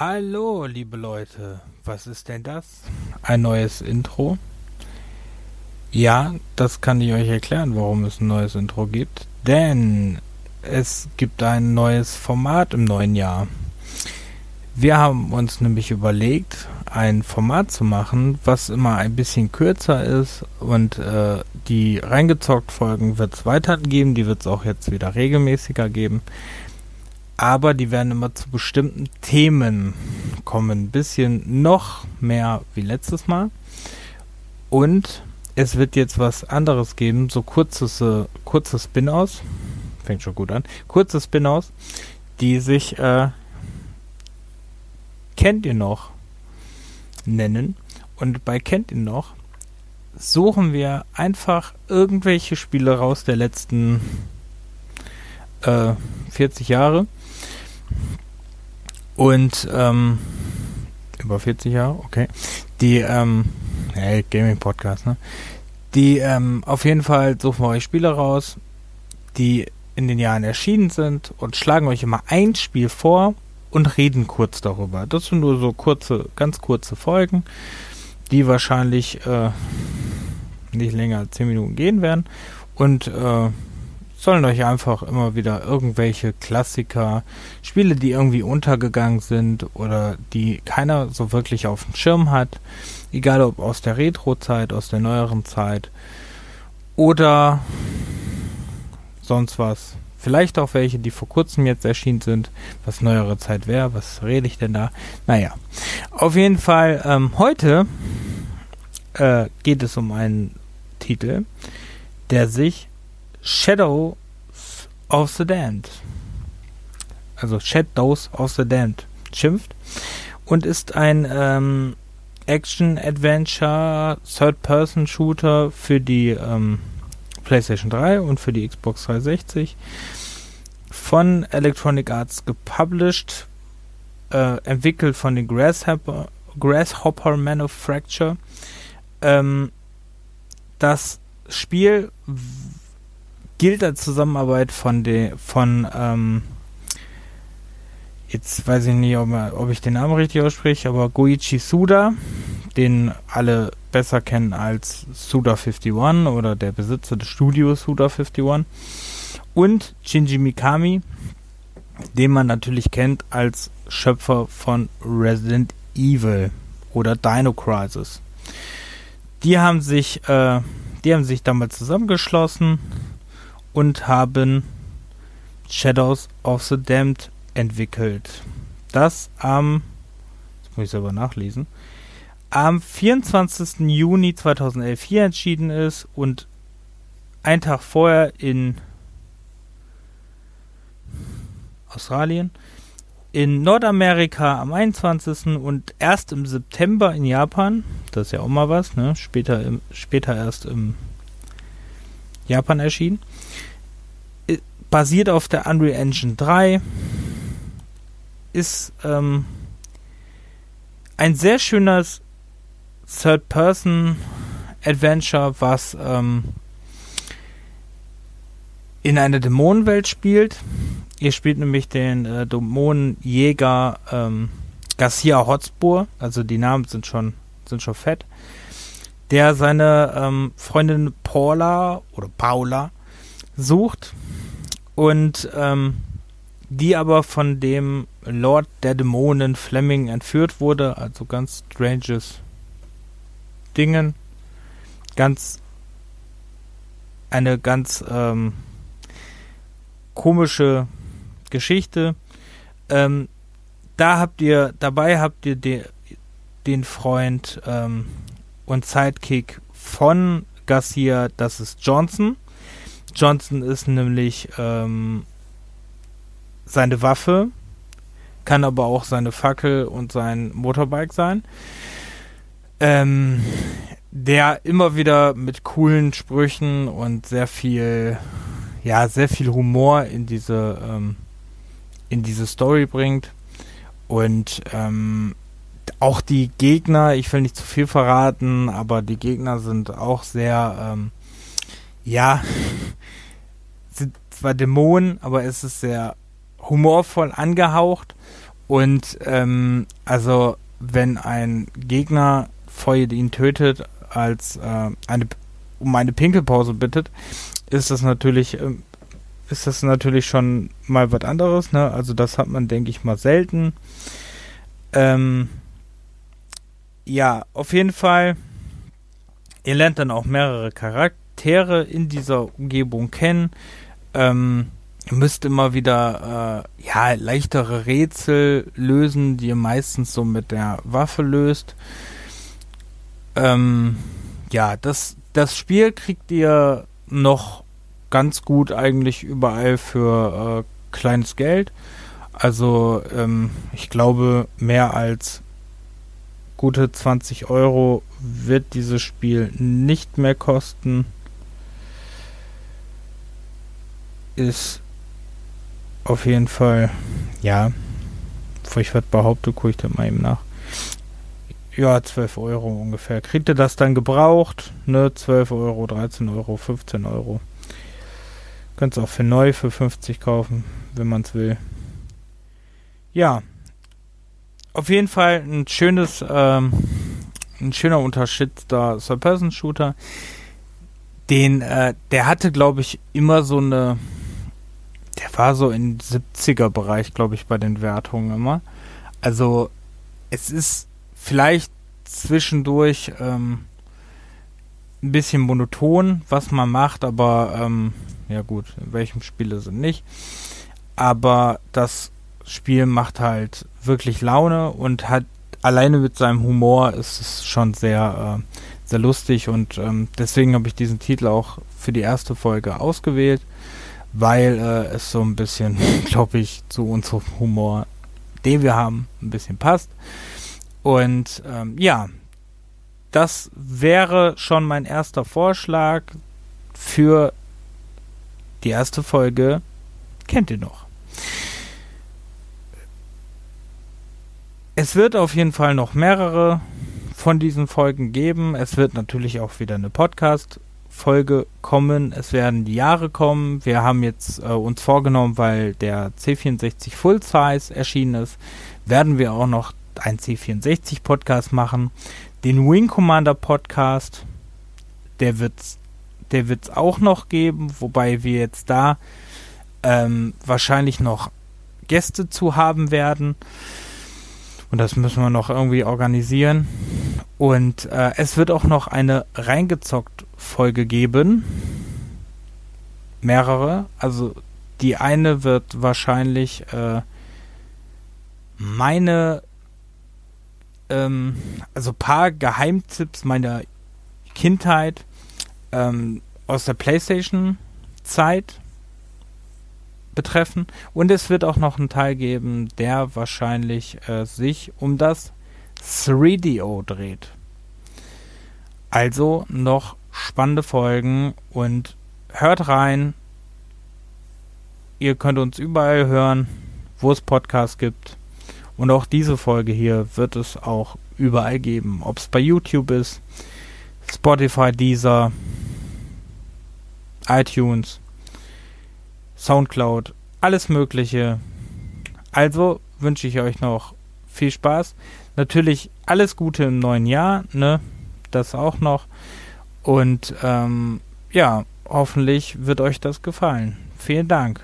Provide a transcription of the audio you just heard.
Hallo, liebe Leute. Was ist denn das? Ein neues Intro? Ja, das kann ich euch erklären, warum es ein neues Intro gibt. Denn es gibt ein neues Format im neuen Jahr. Wir haben uns nämlich überlegt, ein Format zu machen, was immer ein bisschen kürzer ist und äh, die reingezockt Folgen wird es weitergeben, die wird es auch jetzt wieder regelmäßiger geben aber die werden immer zu bestimmten Themen kommen. Ein bisschen noch mehr wie letztes Mal. Und es wird jetzt was anderes geben, so kurzes, äh, kurze Spin-Aus. Fängt schon gut an. Kurze Spin-Aus, die sich äh, Kennt ihr noch nennen. Und bei Kennt ihr noch suchen wir einfach irgendwelche Spiele raus der letzten äh, 40 Jahre und ähm, über 40 Jahre, okay. Die, ähm, hey, Gaming-Podcast, ne? Die, ähm, auf jeden Fall suchen wir euch Spiele raus, die in den Jahren erschienen sind und schlagen euch immer ein Spiel vor und reden kurz darüber. Das sind nur so kurze, ganz kurze Folgen, die wahrscheinlich äh, nicht länger als 10 Minuten gehen werden. Und äh, sollen euch einfach immer wieder irgendwelche Klassiker, Spiele, die irgendwie untergegangen sind oder die keiner so wirklich auf dem Schirm hat, egal ob aus der Retro-Zeit, aus der neueren Zeit oder sonst was. Vielleicht auch welche, die vor kurzem jetzt erschienen sind, was neuere Zeit wäre. Was rede ich denn da? Naja, auf jeden Fall, ähm, heute äh, geht es um einen Titel, der sich Shadows of the Damned. Also Shadows of the Damned schimpft und ist ein ähm, Action-Adventure Third-Person-Shooter für die ähm, PlayStation 3 und für die Xbox 360 von Electronic Arts gepublished, äh, entwickelt von den Grasshopper, Grasshopper Manufacture. Ähm, das Spiel gilt als Zusammenarbeit von de, von ähm, jetzt weiß ich nicht, ob, ob, ich den Namen richtig ausspreche, aber Goichi Suda, den alle besser kennen als Suda 51 oder der Besitzer des Studios Suda 51 und Shinji Mikami, den man natürlich kennt als Schöpfer von Resident Evil oder Dino Crisis. Die haben sich, äh, die haben sich damals zusammengeschlossen und haben Shadows of the Damned entwickelt. Das am, jetzt muss ich selber nachlesen, am 24. Juni 2011 hier entschieden ist und ein Tag vorher in Australien, in Nordamerika am 21. und erst im September in Japan, das ist ja auch mal was, ne? später, im, später erst im Japan erschienen basiert auf der Unreal Engine 3. Ist ähm, ein sehr schönes Third-Person-Adventure, was ähm, in einer Dämonenwelt spielt. Ihr spielt nämlich den äh, Dämonenjäger ähm, Garcia Hotspur, also die Namen sind schon, sind schon fett, der seine ähm, Freundin Paula oder Paula sucht und ähm, die aber von dem Lord der Dämonen Fleming entführt wurde, also ganz stranges Dingen, ganz eine ganz ähm, komische Geschichte. Ähm, da habt ihr, dabei habt ihr de, den Freund ähm, und Sidekick von Garcia, das ist Johnson. Johnson ist nämlich ähm, seine Waffe, kann aber auch seine Fackel und sein Motorbike sein. Ähm, der immer wieder mit coolen Sprüchen und sehr viel, ja, sehr viel Humor in diese, ähm, in diese Story bringt. Und ähm, auch die Gegner, ich will nicht zu viel verraten, aber die Gegner sind auch sehr, ähm, ja, sind zwar Dämonen, aber es ist sehr humorvoll angehaucht Und ähm, also wenn ein Gegner vor ihn tötet, als äh, eine um eine Pinkelpause bittet, ist das natürlich äh, ist das natürlich schon mal was anderes. Ne? Also das hat man, denke ich mal, selten. Ähm, ja, auf jeden Fall. Ihr lernt dann auch mehrere Charaktere in dieser Umgebung kennen. Ähm, ihr müsst immer wieder äh, ja leichtere Rätsel lösen, die ihr meistens so mit der Waffe löst. Ähm, ja, das das Spiel kriegt ihr noch ganz gut eigentlich überall für äh, kleines Geld. Also ähm, ich glaube mehr als gute 20 Euro wird dieses Spiel nicht mehr kosten. Ist auf jeden Fall, ja, bevor ich was behaupte, gucke ich da mal eben nach. Ja, 12 Euro ungefähr. Kriegt ihr das dann gebraucht? Ne, 12 Euro, 13 Euro, 15 Euro. Könnt es auch für neu für 50 kaufen, wenn man es will. Ja. Auf jeden Fall ein schönes, ähm, ein schöner unterschätzter Third-Person-Shooter. Den, äh, der hatte, glaube ich, immer so eine, der war so im 70er-Bereich, glaube ich, bei den Wertungen immer. Also, es ist vielleicht zwischendurch ähm, ein bisschen monoton, was man macht, aber ähm, ja gut, in welchem Spiel es nicht. Aber das Spiel macht halt wirklich Laune und hat alleine mit seinem Humor ist es schon sehr, äh, sehr lustig und ähm, deswegen habe ich diesen Titel auch für die erste Folge ausgewählt, weil äh, es so ein bisschen, glaube ich, zu unserem Humor, den wir haben, ein bisschen passt. Und ähm, ja, das wäre schon mein erster Vorschlag für die erste Folge. Kennt ihr noch? Es wird auf jeden Fall noch mehrere von diesen Folgen geben. Es wird natürlich auch wieder eine Podcast-Folge kommen. Es werden die Jahre kommen. Wir haben jetzt äh, uns vorgenommen, weil der C64 Full Size erschienen ist, werden wir auch noch ein C64 Podcast machen, den Wing Commander Podcast, der wird's, der wird's auch noch geben, wobei wir jetzt da ähm, wahrscheinlich noch Gäste zu haben werden. Und das müssen wir noch irgendwie organisieren. Und äh, es wird auch noch eine reingezockt Folge geben. Mehrere. Also die eine wird wahrscheinlich äh, meine ähm, also paar Geheimtipps meiner Kindheit ähm, aus der PlayStation-Zeit betreffen. Und es wird auch noch einen Teil geben, der wahrscheinlich äh, sich um das 3DO dreht. Also noch spannende Folgen und hört rein. Ihr könnt uns überall hören, wo es Podcasts gibt. Und auch diese Folge hier wird es auch überall geben. Ob es bei YouTube ist, Spotify, Deezer, iTunes, Soundcloud, alles Mögliche. Also wünsche ich euch noch viel Spaß. Natürlich alles Gute im neuen Jahr, ne? Das auch noch. Und ähm, ja, hoffentlich wird euch das gefallen. Vielen Dank.